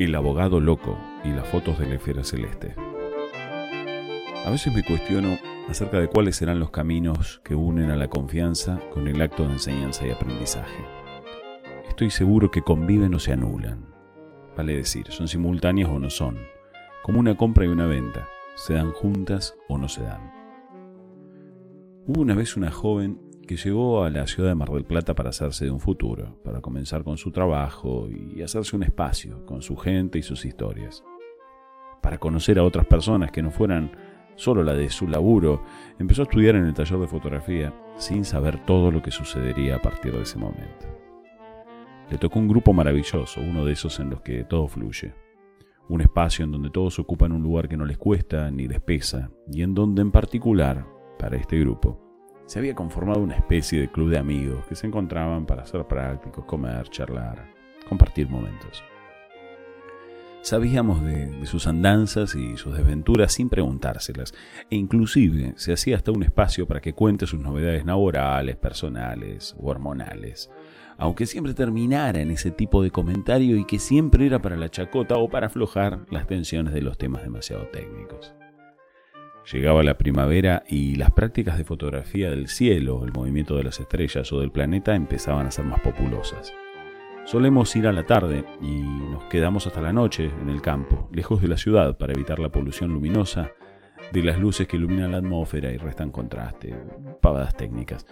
El abogado loco y las fotos de la esfera celeste. A veces me cuestiono acerca de cuáles serán los caminos que unen a la confianza con el acto de enseñanza y aprendizaje. Estoy seguro que conviven o se anulan. Vale decir, son simultáneas o no son, como una compra y una venta, se dan juntas o no se dan. Hubo una vez una joven que llegó a la ciudad de Mar del Plata para hacerse de un futuro, para comenzar con su trabajo y hacerse un espacio con su gente y sus historias. Para conocer a otras personas que no fueran solo la de su laburo, empezó a estudiar en el taller de fotografía sin saber todo lo que sucedería a partir de ese momento. Le tocó un grupo maravilloso, uno de esos en los que todo fluye. Un espacio en donde todos ocupan un lugar que no les cuesta ni les pesa, y en donde en particular, para este grupo, se había conformado una especie de club de amigos que se encontraban para ser prácticos, comer, charlar, compartir momentos. Sabíamos de, sus andanzas y sus desventuras sin preguntárselas, e inclusive se hacía hasta un espacio para que cuente sus novedades laborales, personales o hormonales, aunque siempre terminara en ese tipo de comentario y que siempre era para la chacota o para aflojar las tensiones de los temas demasiado técnicos. Llegaba la primavera y las prácticas de fotografía del cielo, el movimiento de las estrellas o del planeta empezaban a ser más populosas. Solemos ir a la tarde y nos quedamos hasta la noche en el campo, lejos de la ciudad, para evitar la polución luminosa de las luces que iluminan la atmósfera y restan contraste, pavadas técnicas.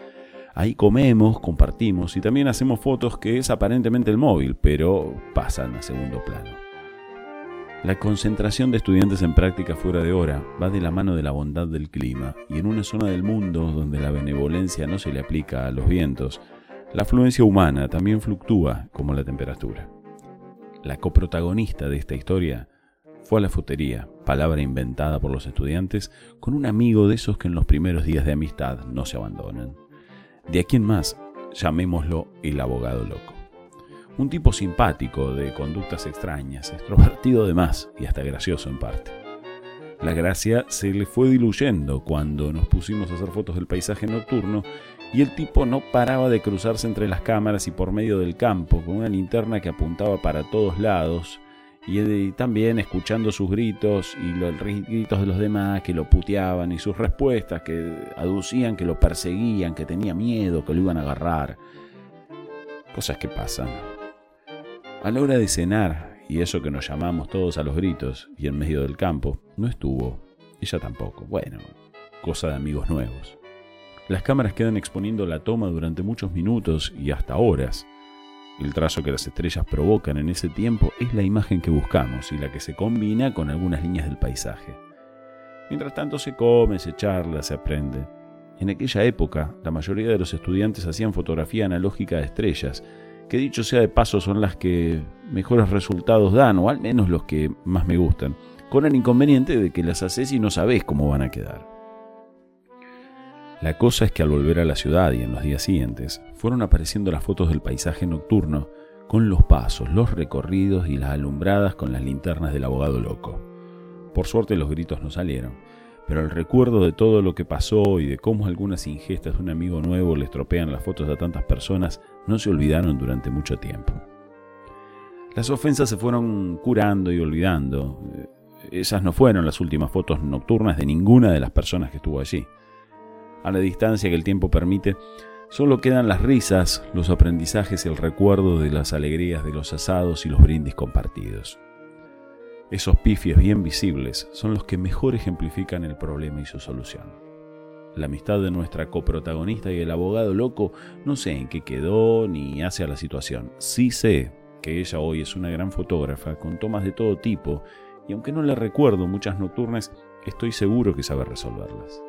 Ahí comemos, compartimos y también hacemos fotos que es aparentemente el móvil, pero pasan a segundo plano. La concentración de estudiantes en práctica fuera de hora va de la mano de la bondad del clima y en una zona del mundo donde la benevolencia no se le aplica a los vientos, la afluencia humana también fluctúa como la temperatura. La coprotagonista de esta historia fue a la futería, palabra inventada por los estudiantes, con un amigo de esos que en los primeros días de amistad no se abandonan. De aquí en más, llamémoslo el abogado loco. Un tipo simpático, de conductas extrañas, extrovertido de más y hasta gracioso en parte. La gracia se le fue diluyendo cuando nos pusimos a hacer fotos del paisaje nocturno y el tipo no paraba de cruzarse entre las cámaras y por medio del campo con una linterna que apuntaba para todos lados y también escuchando sus gritos y los gritos de los demás que lo puteaban y sus respuestas que aducían que lo perseguían, que tenía miedo, que lo iban a agarrar. Cosas que pasan. A la hora de cenar, y eso que nos llamamos todos a los gritos y en medio del campo, no estuvo. Ella tampoco. Bueno, cosa de amigos nuevos. Las cámaras quedan exponiendo la toma durante muchos minutos y hasta horas. El trazo que las estrellas provocan en ese tiempo es la imagen que buscamos y la que se combina con algunas líneas del paisaje. Mientras tanto se come, se charla, se aprende. En aquella época, la mayoría de los estudiantes hacían fotografía analógica de estrellas que dicho sea de paso son las que mejores resultados dan, o al menos los que más me gustan, con el inconveniente de que las haces y no sabes cómo van a quedar. La cosa es que al volver a la ciudad y en los días siguientes, fueron apareciendo las fotos del paisaje nocturno con los pasos, los recorridos y las alumbradas con las linternas del abogado loco. Por suerte los gritos no salieron, pero el recuerdo de todo lo que pasó y de cómo algunas ingestas de un amigo nuevo le estropean las fotos a tantas personas no se olvidaron durante mucho tiempo. Las ofensas se fueron curando y olvidando. Esas no fueron las últimas fotos nocturnas de ninguna de las personas que estuvo allí. A la distancia que el tiempo permite, solo quedan las risas, los aprendizajes y el recuerdo de las alegrías de los asados y los brindis compartidos. Esos pifies bien visibles son los que mejor ejemplifican el problema y su solución. La amistad de nuestra coprotagonista y el abogado loco no sé en qué quedó ni hace a la situación. Sí sé que ella hoy es una gran fotógrafa con tomas de todo tipo y aunque no le recuerdo muchas nocturnas, estoy seguro que sabe resolverlas.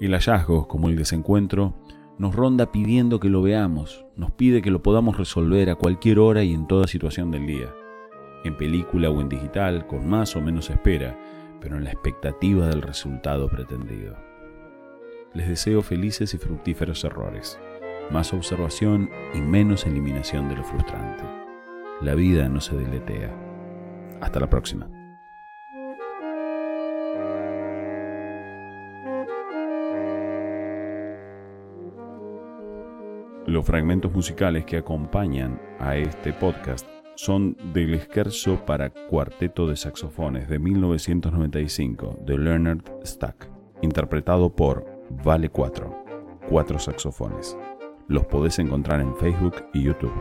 El hallazgo, como el desencuentro, nos ronda pidiendo que lo veamos, nos pide que lo podamos resolver a cualquier hora y en toda situación del día en película o en digital, con más o menos espera, pero en la expectativa del resultado pretendido. Les deseo felices y fructíferos errores, más observación y menos eliminación de lo frustrante. La vida no se deletea. Hasta la próxima. Los fragmentos musicales que acompañan a este podcast son del Scherzo para cuarteto de saxofones de 1995 de Leonard Stack, interpretado por Vale 4, cuatro saxofones. Los podés encontrar en Facebook y YouTube.